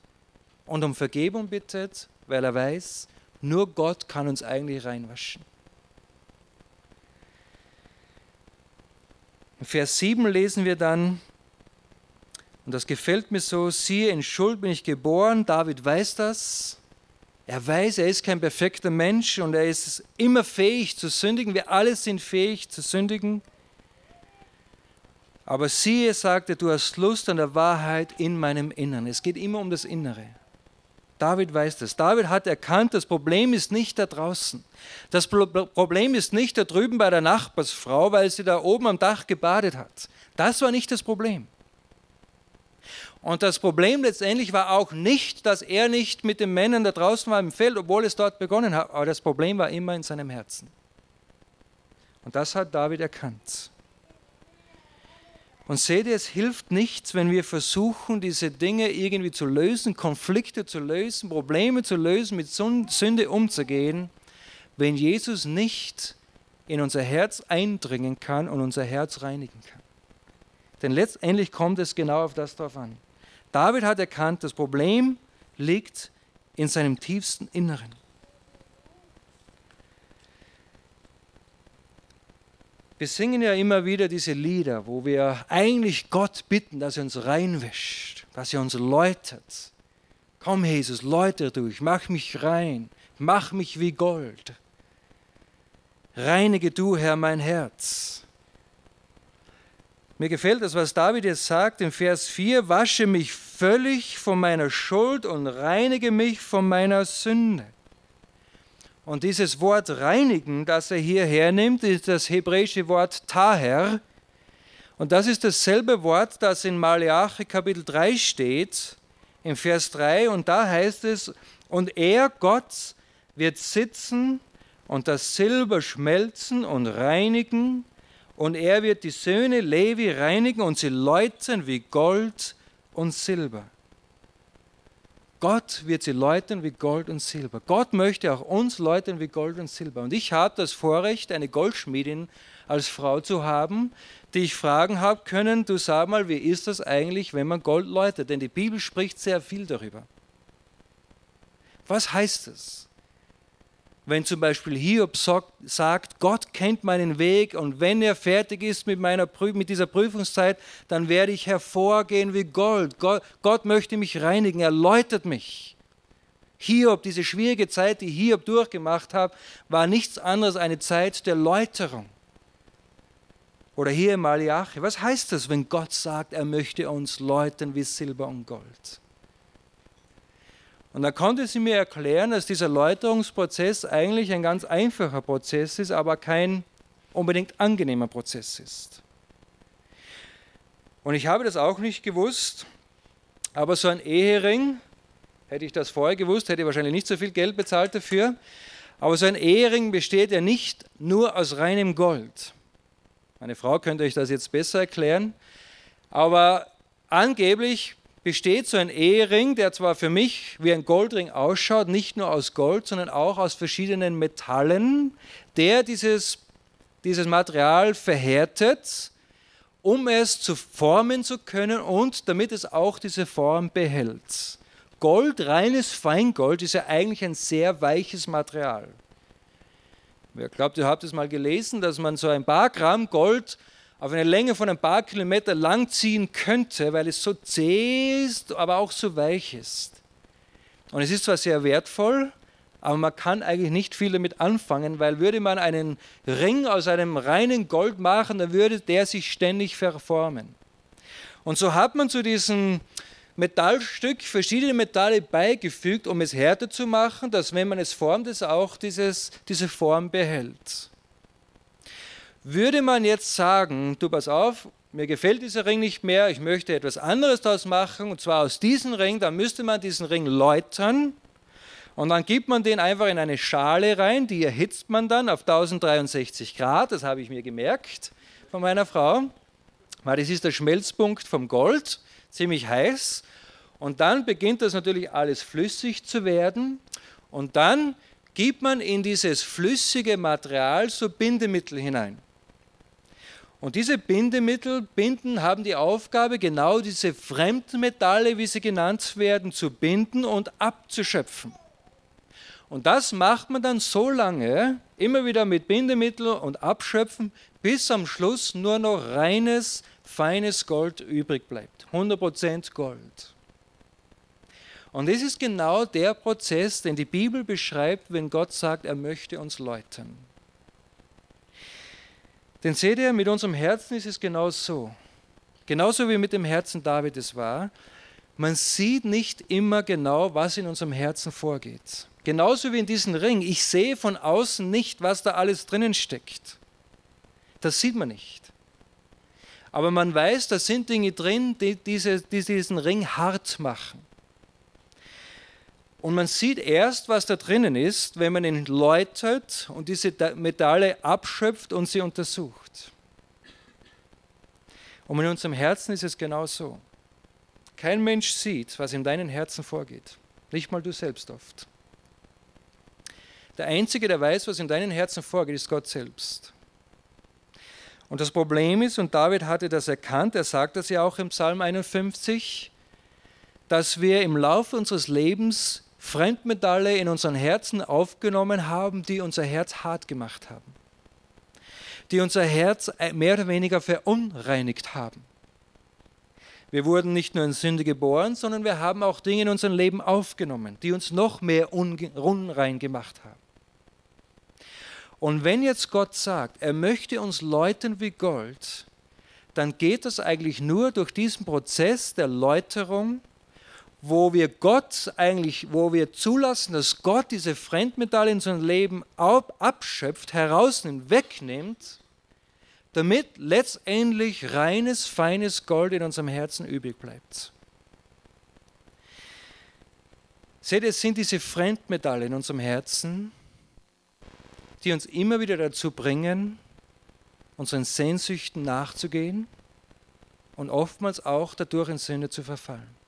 und um Vergebung bittet, weil er weiß, nur Gott kann uns eigentlich reinwaschen. In Vers 7 lesen wir dann, und das gefällt mir so, siehe, in Schuld bin ich geboren, David weiß das. Er weiß, er ist kein perfekter Mensch und er ist immer fähig zu sündigen. Wir alle sind fähig zu sündigen. Aber siehe, sagte, du hast Lust an der Wahrheit in meinem Innern. Es geht immer um das Innere. David weiß das. David hat erkannt, das Problem ist nicht da draußen. Das Problem ist nicht da drüben bei der Nachbarsfrau, weil sie da oben am Dach gebadet hat. Das war nicht das Problem. Und das Problem letztendlich war auch nicht, dass er nicht mit den Männern da draußen war im Feld, obwohl es dort begonnen hat. Aber das Problem war immer in seinem Herzen. Und das hat David erkannt. Und seht ihr, es hilft nichts, wenn wir versuchen, diese Dinge irgendwie zu lösen, Konflikte zu lösen, Probleme zu lösen, mit Sünde umzugehen, wenn Jesus nicht in unser Herz eindringen kann und unser Herz reinigen kann. Denn letztendlich kommt es genau auf das drauf an. David hat erkannt, das Problem liegt in seinem tiefsten Inneren. Wir singen ja immer wieder diese Lieder, wo wir eigentlich Gott bitten, dass er uns reinwäscht, dass er uns läutert. Komm, Jesus, läutere durch, mach mich rein, mach mich wie Gold. Reinige du, Herr, mein Herz. Mir gefällt das, was David jetzt sagt im Vers 4, wasche mich völlig von meiner Schuld und reinige mich von meiner Sünde. Und dieses Wort reinigen, das er hier hernimmt, ist das hebräische Wort Taher. Und das ist dasselbe Wort, das in Malachi Kapitel 3 steht, im Vers 3. Und da heißt es, und er, Gott, wird sitzen und das Silber schmelzen und reinigen, und er wird die Söhne Levi reinigen und sie läuten wie Gold und Silber. Gott wird sie läuten wie Gold und Silber. Gott möchte auch uns läuten wie Gold und Silber. Und ich habe das Vorrecht, eine Goldschmiedin als Frau zu haben, die ich fragen habe können, du sag mal, wie ist das eigentlich, wenn man Gold läutet? Denn die Bibel spricht sehr viel darüber. Was heißt das? Wenn zum Beispiel Hiob sagt, Gott kennt meinen Weg und wenn er fertig ist mit, meiner, mit dieser Prüfungszeit, dann werde ich hervorgehen wie Gold. Gott, Gott möchte mich reinigen, er läutet mich. Hiob, diese schwierige Zeit, die Hiob durchgemacht hat, war nichts anderes als eine Zeit der Läuterung. Oder hier im Malachi, was heißt das, wenn Gott sagt, er möchte uns läuten wie Silber und Gold? Und da konnte sie mir erklären, dass dieser Läuterungsprozess eigentlich ein ganz einfacher Prozess ist, aber kein unbedingt angenehmer Prozess ist. Und ich habe das auch nicht gewusst, aber so ein Ehering, hätte ich das vorher gewusst, hätte ich wahrscheinlich nicht so viel Geld bezahlt dafür, aber so ein Ehering besteht ja nicht nur aus reinem Gold. Meine Frau könnte euch das jetzt besser erklären, aber angeblich besteht so ein Ehering, der zwar für mich wie ein Goldring ausschaut, nicht nur aus Gold, sondern auch aus verschiedenen Metallen, der dieses, dieses Material verhärtet, um es zu formen zu können und damit es auch diese Form behält. Gold, reines Feingold, ist ja eigentlich ein sehr weiches Material. Wer glaubt, ihr habt es mal gelesen, dass man so ein paar Gramm Gold auf eine Länge von ein paar Kilometer lang ziehen könnte, weil es so zäh ist, aber auch so weich ist. Und es ist zwar sehr wertvoll, aber man kann eigentlich nicht viel damit anfangen, weil würde man einen Ring aus einem reinen Gold machen, dann würde der sich ständig verformen. Und so hat man zu diesem Metallstück verschiedene Metalle beigefügt, um es härter zu machen, dass wenn man es formt, es auch dieses, diese Form behält. Würde man jetzt sagen, du pass auf, mir gefällt dieser Ring nicht mehr, ich möchte etwas anderes daraus machen, und zwar aus diesem Ring, dann müsste man diesen Ring läutern und dann gibt man den einfach in eine Schale rein, die erhitzt man dann auf 1063 Grad, das habe ich mir gemerkt von meiner Frau, weil das ist der Schmelzpunkt vom Gold, ziemlich heiß. Und dann beginnt das natürlich alles flüssig zu werden und dann gibt man in dieses flüssige Material so Bindemittel hinein. Und diese Bindemittel binden haben die Aufgabe, genau diese Fremdmetalle, wie sie genannt werden, zu binden und abzuschöpfen. Und das macht man dann so lange, immer wieder mit Bindemittel und Abschöpfen, bis am Schluss nur noch reines, feines Gold übrig bleibt. 100% Gold. Und das ist genau der Prozess, den die Bibel beschreibt, wenn Gott sagt, er möchte uns läutern. Denn seht ihr, mit unserem Herzen ist es genau so. Genauso wie mit dem Herzen Davides war. Man sieht nicht immer genau, was in unserem Herzen vorgeht. Genauso wie in diesem Ring. Ich sehe von außen nicht, was da alles drinnen steckt. Das sieht man nicht. Aber man weiß, da sind Dinge drin, die, diese, die diesen Ring hart machen. Und man sieht erst, was da drinnen ist, wenn man ihn läutet und diese Metalle abschöpft und sie untersucht. Und in unserem Herzen ist es genau so. Kein Mensch sieht, was in deinem Herzen vorgeht. Nicht mal du selbst oft. Der Einzige, der weiß, was in deinem Herzen vorgeht, ist Gott selbst. Und das Problem ist, und David hatte das erkannt, er sagt das ja auch im Psalm 51, dass wir im Laufe unseres Lebens Fremdmetalle in unseren Herzen aufgenommen haben, die unser Herz hart gemacht haben, die unser Herz mehr oder weniger verunreinigt haben. Wir wurden nicht nur in Sünde geboren, sondern wir haben auch Dinge in unserem Leben aufgenommen, die uns noch mehr unrein gemacht haben. Und wenn jetzt Gott sagt, er möchte uns läuten wie Gold, dann geht das eigentlich nur durch diesen Prozess der Läuterung, wo wir Gott eigentlich, wo wir zulassen, dass Gott diese Fremdmetalle in unserem Leben abschöpft, herausnimmt, wegnimmt, damit letztendlich reines, feines Gold in unserem Herzen übrig bleibt. Seht ihr, es sind diese Fremdmetalle in unserem Herzen, die uns immer wieder dazu bringen, unseren Sehnsüchten nachzugehen und oftmals auch dadurch in Sünde zu verfallen.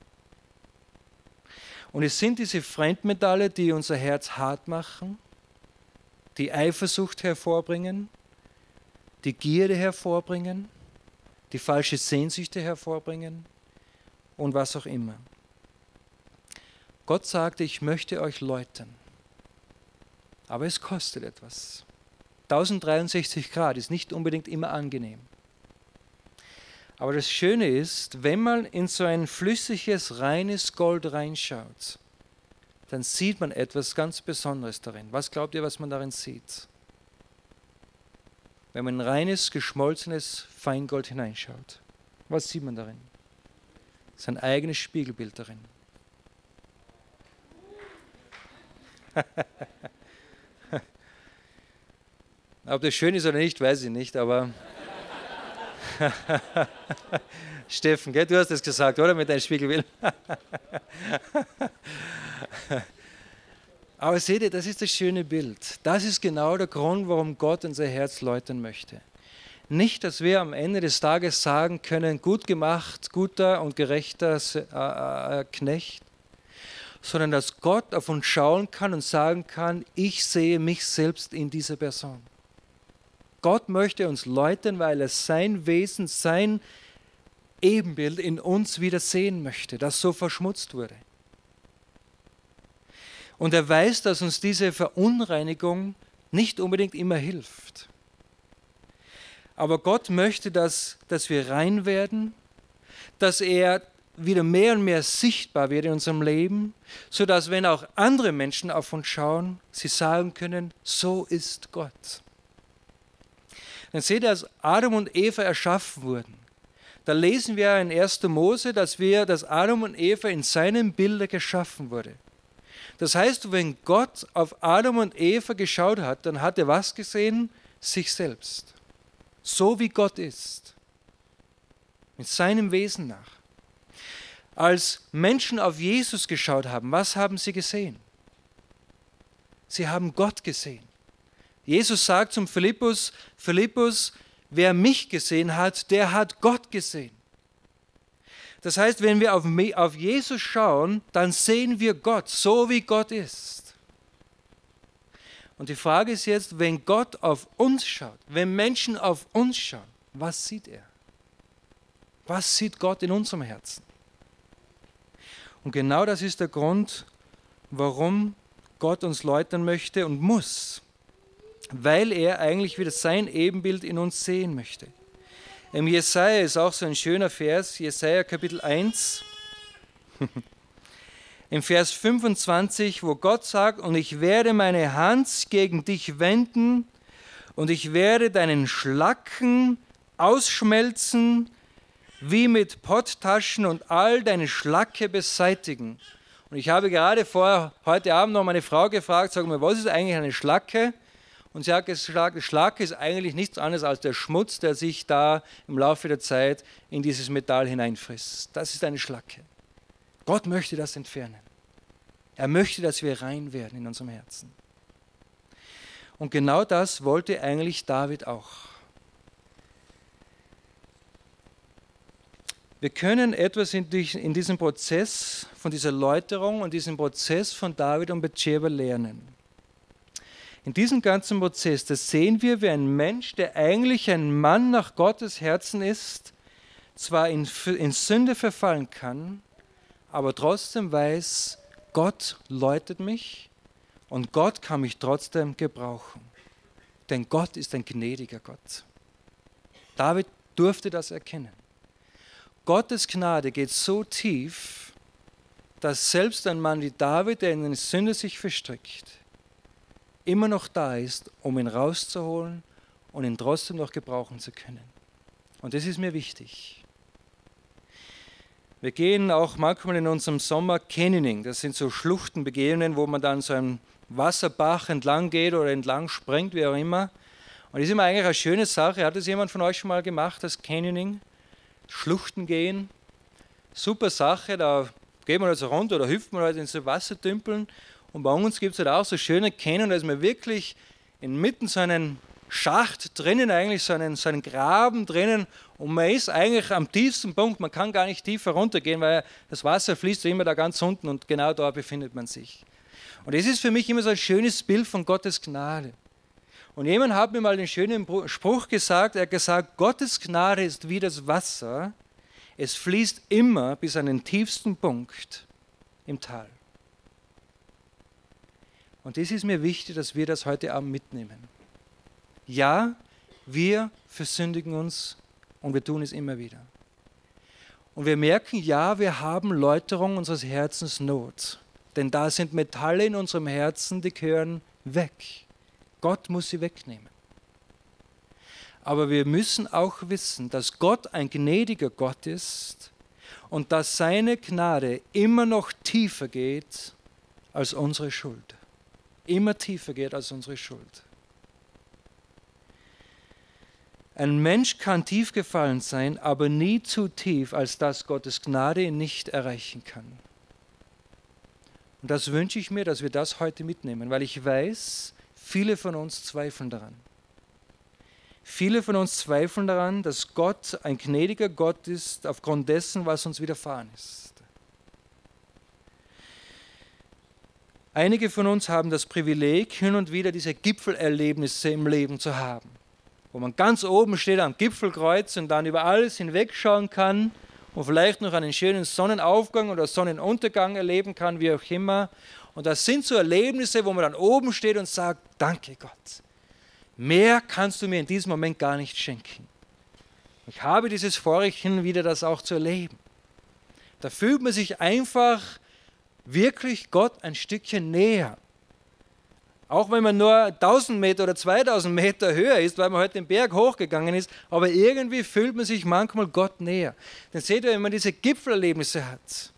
Und es sind diese Fremdmetalle, die unser Herz hart machen, die Eifersucht hervorbringen, die Gierde hervorbringen, die falsche Sehnsüchte hervorbringen und was auch immer. Gott sagte, ich möchte euch läutern, aber es kostet etwas. 1063 Grad ist nicht unbedingt immer angenehm. Aber das Schöne ist, wenn man in so ein flüssiges, reines Gold reinschaut, dann sieht man etwas ganz Besonderes darin. Was glaubt ihr, was man darin sieht? Wenn man in reines, geschmolzenes Feingold hineinschaut, was sieht man darin? Sein eigenes Spiegelbild darin. Ob das schön ist oder nicht, weiß ich nicht, aber Steffen, gell, du hast es gesagt, oder? Mit deinem Spiegelbild. Aber seht ihr, das ist das schöne Bild. Das ist genau der Grund, warum Gott unser Herz läutern möchte. Nicht, dass wir am Ende des Tages sagen können, gut gemacht, guter und gerechter äh, äh, Knecht, sondern dass Gott auf uns schauen kann und sagen kann, ich sehe mich selbst in dieser Person. Gott möchte uns läutern, weil er sein Wesen, sein Ebenbild in uns wieder sehen möchte, das so verschmutzt wurde. Und er weiß, dass uns diese Verunreinigung nicht unbedingt immer hilft. Aber Gott möchte, dass, dass wir rein werden, dass er wieder mehr und mehr sichtbar wird in unserem Leben, sodass wenn auch andere Menschen auf uns schauen, sie sagen können, so ist Gott. Dann seht ihr, als Adam und Eva erschaffen wurden, da lesen wir in 1. Mose, dass wir, dass Adam und Eva in seinem Bilde geschaffen wurde. Das heißt, wenn Gott auf Adam und Eva geschaut hat, dann hat er was gesehen? Sich selbst. So wie Gott ist. Mit seinem Wesen nach. Als Menschen auf Jesus geschaut haben, was haben sie gesehen? Sie haben Gott gesehen. Jesus sagt zum Philippus, Philippus, wer mich gesehen hat, der hat Gott gesehen. Das heißt, wenn wir auf, Jesus schauen, dann sehen wir Gott, so wie Gott ist. Und die Frage ist jetzt, wenn Gott auf uns schaut, wenn Menschen auf uns schauen, was sieht er? Was sieht Gott in unserem Herzen? Und genau das ist der Grund, warum Gott uns läutern möchte und muss weil er eigentlich wieder sein Ebenbild in uns sehen möchte. Im Jesaja ist auch so ein schöner Vers, Jesaja Kapitel 1, im Vers 25, wo Gott sagt: Und ich werde meine Hand gegen dich wenden und ich werde deinen Schlacken ausschmelzen wie mit Potttaschen und all deine Schlacke beseitigen. Und ich habe gerade vor heute Abend noch meine Frau gefragt, sag mal, was ist eigentlich eine Schlacke? Und sie hat gesagt, Schlag ist eigentlich nichts anderes als der Schmutz, der sich da im Laufe der Zeit in dieses Metall hineinfrisst. Das ist eine Schlacke. Gott möchte das entfernen. Er möchte, dass wir rein werden in unserem Herzen. Und genau das wollte eigentlich David auch. Wir können etwas in diesem Prozess von dieser Läuterung und diesem Prozess von David und Bathsheba lernen. In diesem ganzen Prozess, das sehen wir, wie ein Mensch, der eigentlich ein Mann nach Gottes Herzen ist, zwar in, in Sünde verfallen kann, aber trotzdem weiß, Gott läutet mich und Gott kann mich trotzdem gebrauchen. Denn Gott ist ein gnädiger Gott. David durfte das erkennen. Gottes Gnade geht so tief, dass selbst ein Mann wie David, der in eine Sünde sich verstrickt, immer noch da ist, um ihn rauszuholen und ihn trotzdem noch gebrauchen zu können. Und das ist mir wichtig. Wir gehen auch manchmal in unserem Sommer Canyoning. Das sind so Schluchtenbegehungen, wo man dann so einen Wasserbach entlang geht oder entlang springt, wie auch immer. Und das ist immer eigentlich eine schöne Sache. Hat das jemand von euch schon mal gemacht, das Canyoning? Schluchten gehen. Super Sache, da geht man also runter oder hüpft man halt in so Wassertümpeln. Und bei uns gibt es halt auch so schöne Canyon, da ist man wirklich inmitten so einen Schacht drinnen, eigentlich so einen, so einen Graben drinnen und man ist eigentlich am tiefsten Punkt, man kann gar nicht tiefer runtergehen, weil das Wasser fließt immer da ganz unten und genau da befindet man sich. Und das ist für mich immer so ein schönes Bild von Gottes Gnade. Und jemand hat mir mal den schönen Spruch gesagt, er hat gesagt, Gottes Gnade ist wie das Wasser, es fließt immer bis an den tiefsten Punkt im Tal. Und das ist mir wichtig, dass wir das heute Abend mitnehmen. Ja, wir versündigen uns und wir tun es immer wieder. Und wir merken, ja, wir haben Läuterung unseres Herzens Not. Denn da sind Metalle in unserem Herzen, die gehören weg. Gott muss sie wegnehmen. Aber wir müssen auch wissen, dass Gott ein gnädiger Gott ist und dass seine Gnade immer noch tiefer geht als unsere Schuld. Immer tiefer geht als unsere Schuld. Ein Mensch kann tief gefallen sein, aber nie zu tief, als dass Gottes Gnade ihn nicht erreichen kann. Und das wünsche ich mir, dass wir das heute mitnehmen, weil ich weiß, viele von uns zweifeln daran. Viele von uns zweifeln daran, dass Gott ein gnädiger Gott ist aufgrund dessen, was uns widerfahren ist. Einige von uns haben das Privileg, hin und wieder diese Gipfelerlebnisse im Leben zu haben wo man ganz oben steht am Gipfelkreuz und dann über alles hinwegschauen kann und vielleicht noch einen schönen Sonnenaufgang oder Sonnenuntergang erleben kann, wie auch immer. Und das sind so Erlebnisse, wo man dann oben steht und sagt, danke Gott. Mehr kannst du mir in diesem Moment gar nicht schenken. Ich habe dieses Vorrecht hin wieder das auch zu erleben. Da fühlt man sich einfach wirklich Gott ein Stückchen näher. Auch wenn man nur 1000 Meter oder 2000 Meter höher ist, weil man heute den Berg hochgegangen ist, aber irgendwie fühlt man sich manchmal Gott näher. Dann seht ihr, wenn man diese Gipfelerlebnisse hat,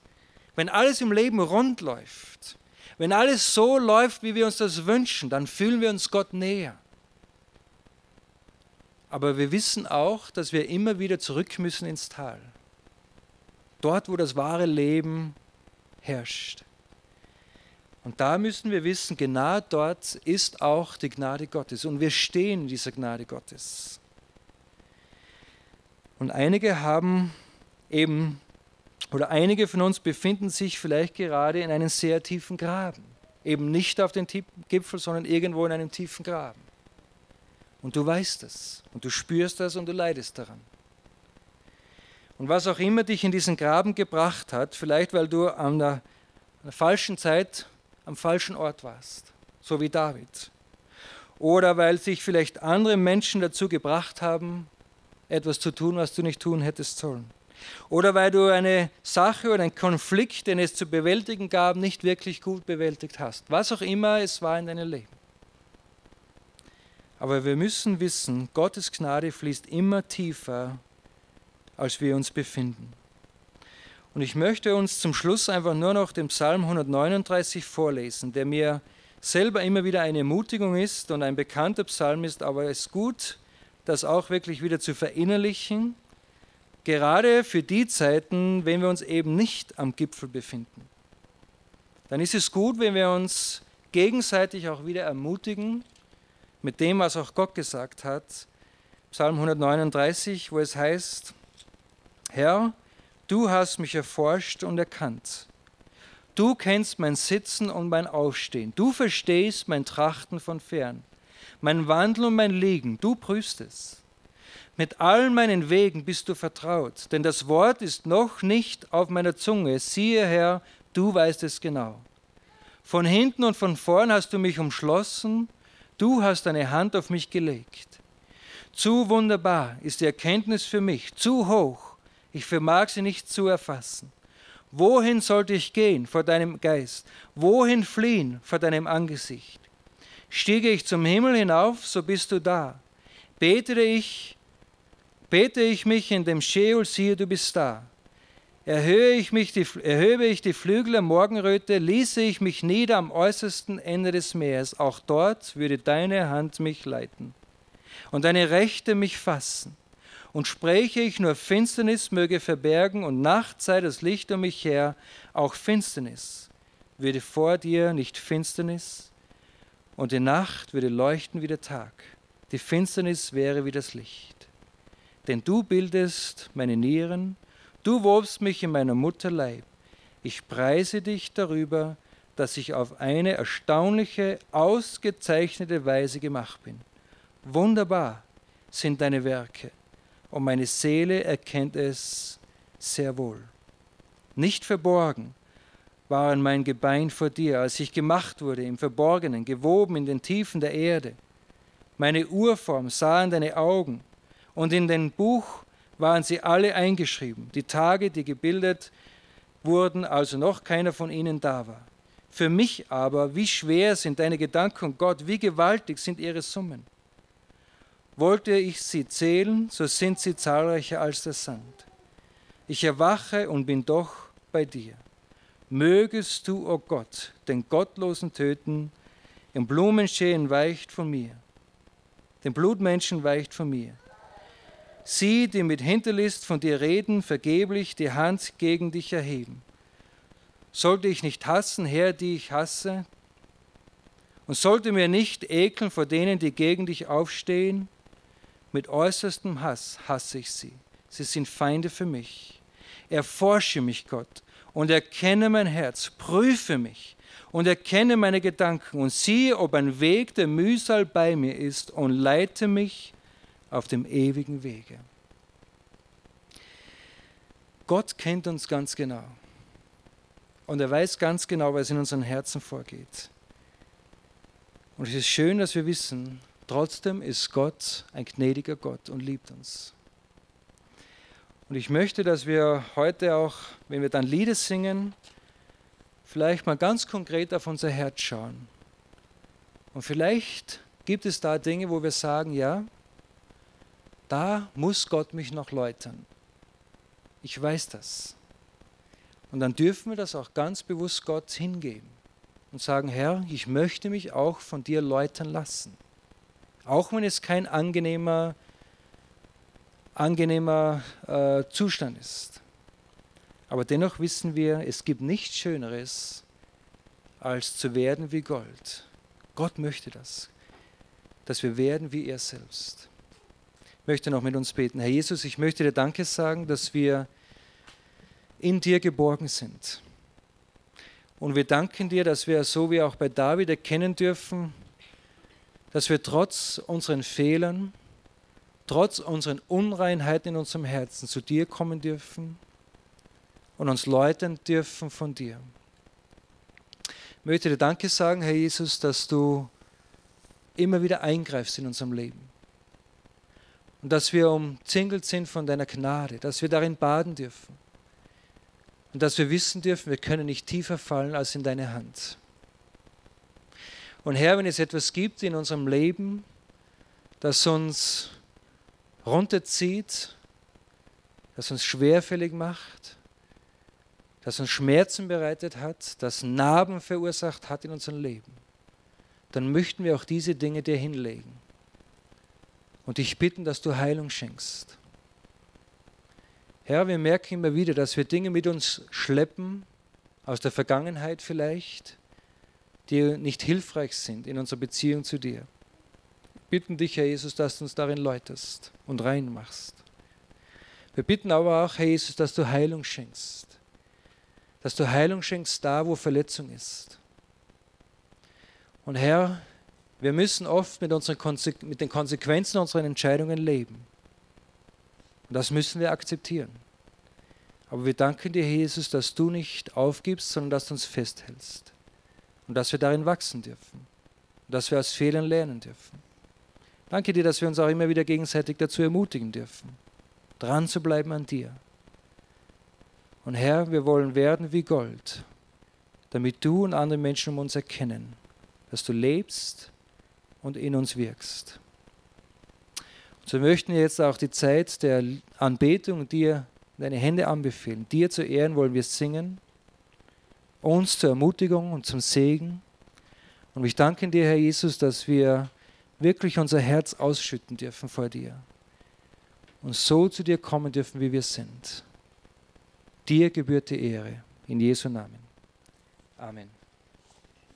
wenn alles im Leben rund läuft, wenn alles so läuft, wie wir uns das wünschen, dann fühlen wir uns Gott näher. Aber wir wissen auch, dass wir immer wieder zurück müssen ins Tal. Dort, wo das wahre Leben herrscht. Und da müssen wir wissen, genau dort ist auch die Gnade Gottes. Und wir stehen in dieser Gnade Gottes. Und einige haben eben, oder einige von uns befinden sich vielleicht gerade in einem sehr tiefen Graben. Eben nicht auf dem Gipfel, sondern irgendwo in einem tiefen Graben. Und du weißt es. Und du spürst das und du leidest daran. Und was auch immer dich in diesen Graben gebracht hat, vielleicht weil du an der, an der falschen Zeit am falschen Ort warst, so wie David. Oder weil sich vielleicht andere Menschen dazu gebracht haben, etwas zu tun, was du nicht tun hättest sollen. Oder weil du eine Sache oder einen Konflikt, den es zu bewältigen gab, nicht wirklich gut bewältigt hast. Was auch immer es war in deinem Leben. Aber wir müssen wissen, Gottes Gnade fließt immer tiefer, als wir uns befinden. Und ich möchte uns zum Schluss einfach nur noch den Psalm 139 vorlesen, der mir selber immer wieder eine Ermutigung ist und ein bekannter Psalm ist, aber es ist gut, das auch wirklich wieder zu verinnerlichen, gerade für die Zeiten, wenn wir uns eben nicht am Gipfel befinden. Dann ist es gut, wenn wir uns gegenseitig auch wieder ermutigen mit dem, was auch Gott gesagt hat. Psalm 139, wo es heißt, Herr, Du hast mich erforscht und erkannt. Du kennst mein Sitzen und mein Aufstehen. Du verstehst mein Trachten von fern. Mein Wandeln und mein Liegen, du prüfst es. Mit allen meinen Wegen bist du vertraut, denn das Wort ist noch nicht auf meiner Zunge. Siehe, Herr, du weißt es genau. Von hinten und von vorn hast du mich umschlossen, du hast deine Hand auf mich gelegt. Zu wunderbar ist die Erkenntnis für mich, zu hoch ich vermag sie nicht zu erfassen. Wohin sollte ich gehen vor deinem Geist? Wohin fliehen vor deinem Angesicht? Stiege ich zum Himmel hinauf, so bist du da. Bete ich, bete ich mich in dem Scheol, siehe, du bist da. Erhöhe ich, mich die, erhöbe ich die Flügel der Morgenröte, ließe ich mich nieder am äußersten Ende des Meeres, auch dort würde deine Hand mich leiten und deine Rechte mich fassen. Und spräche ich nur Finsternis möge verbergen und Nacht sei das Licht um mich her, auch Finsternis würde vor dir nicht Finsternis und die Nacht würde leuchten wie der Tag. Die Finsternis wäre wie das Licht. Denn du bildest meine Nieren, du wobst mich in meiner Mutter Leib. Ich preise dich darüber, dass ich auf eine erstaunliche, ausgezeichnete Weise gemacht bin. Wunderbar sind deine Werke, und meine Seele erkennt es sehr wohl. Nicht verborgen waren mein Gebein vor dir, als ich gemacht wurde im Verborgenen, gewoben in den Tiefen der Erde. Meine Urform sahen deine Augen, und in den Buch waren sie alle eingeschrieben, die Tage, die gebildet wurden, also noch keiner von ihnen da war. Für mich aber, wie schwer sind deine Gedanken, Gott, wie gewaltig sind ihre Summen. Wollte ich sie zählen, so sind sie zahlreicher als der Sand. Ich erwache und bin doch bei dir. Mögest du, o oh Gott, den Gottlosen töten, im Blumenschäen weicht von mir, den Blutmenschen weicht von mir. Sie, die mit Hinterlist von dir reden, vergeblich die Hand gegen dich erheben. Sollte ich nicht hassen, Herr, die ich hasse? Und sollte mir nicht ekeln vor denen, die gegen dich aufstehen? Mit äußerstem Hass hasse ich sie. Sie sind Feinde für mich. Erforsche mich, Gott, und erkenne mein Herz. Prüfe mich und erkenne meine Gedanken und siehe, ob ein Weg der Mühsal bei mir ist und leite mich auf dem ewigen Wege. Gott kennt uns ganz genau. Und er weiß ganz genau, was in unseren Herzen vorgeht. Und es ist schön, dass wir wissen, Trotzdem ist Gott ein gnädiger Gott und liebt uns. Und ich möchte, dass wir heute auch, wenn wir dann Lieder singen, vielleicht mal ganz konkret auf unser Herz schauen. Und vielleicht gibt es da Dinge, wo wir sagen, ja, da muss Gott mich noch läutern. Ich weiß das. Und dann dürfen wir das auch ganz bewusst Gott hingeben und sagen, Herr, ich möchte mich auch von dir läutern lassen. Auch wenn es kein angenehmer, angenehmer äh, Zustand ist. Aber dennoch wissen wir, es gibt nichts Schöneres, als zu werden wie Gold. Gott möchte das, dass wir werden wie er selbst. Ich möchte noch mit uns beten. Herr Jesus, ich möchte dir Danke sagen, dass wir in dir geborgen sind. Und wir danken dir, dass wir so wie auch bei David erkennen dürfen, dass wir trotz unseren Fehlern, trotz unseren Unreinheiten in unserem Herzen zu dir kommen dürfen und uns läutern dürfen von dir. Ich möchte dir Danke sagen, Herr Jesus, dass du immer wieder eingreifst in unserem Leben. Und dass wir umzingelt sind von deiner Gnade, dass wir darin baden dürfen. Und dass wir wissen dürfen, wir können nicht tiefer fallen als in deine Hand. Und Herr, wenn es etwas gibt in unserem Leben, das uns runterzieht, das uns schwerfällig macht, das uns Schmerzen bereitet hat, das Narben verursacht hat in unserem Leben, dann möchten wir auch diese Dinge dir hinlegen und dich bitten, dass du Heilung schenkst. Herr, wir merken immer wieder, dass wir Dinge mit uns schleppen, aus der Vergangenheit vielleicht, die nicht hilfreich sind in unserer Beziehung zu dir. Wir bitten dich, Herr Jesus, dass du uns darin läuterst und reinmachst. Wir bitten aber auch, Herr Jesus, dass du Heilung schenkst. Dass du Heilung schenkst da, wo Verletzung ist. Und Herr, wir müssen oft mit, unseren mit den Konsequenzen unserer Entscheidungen leben. Und das müssen wir akzeptieren. Aber wir danken dir, Jesus, dass du nicht aufgibst, sondern dass du uns festhältst und dass wir darin wachsen dürfen und dass wir aus Fehlern lernen dürfen. Danke dir, dass wir uns auch immer wieder gegenseitig dazu ermutigen dürfen, dran zu bleiben an dir. Und Herr, wir wollen werden wie Gold, damit du und andere Menschen um uns erkennen, dass du lebst und in uns wirkst. Und so möchten wir jetzt auch die Zeit der Anbetung dir deine Hände anbefehlen. Dir zu Ehren wollen wir singen, uns zur Ermutigung und zum Segen. Und ich danke dir, Herr Jesus, dass wir wirklich unser Herz ausschütten dürfen vor dir und so zu dir kommen dürfen, wie wir sind. Dir gebührt die Ehre. In Jesu Namen. Amen.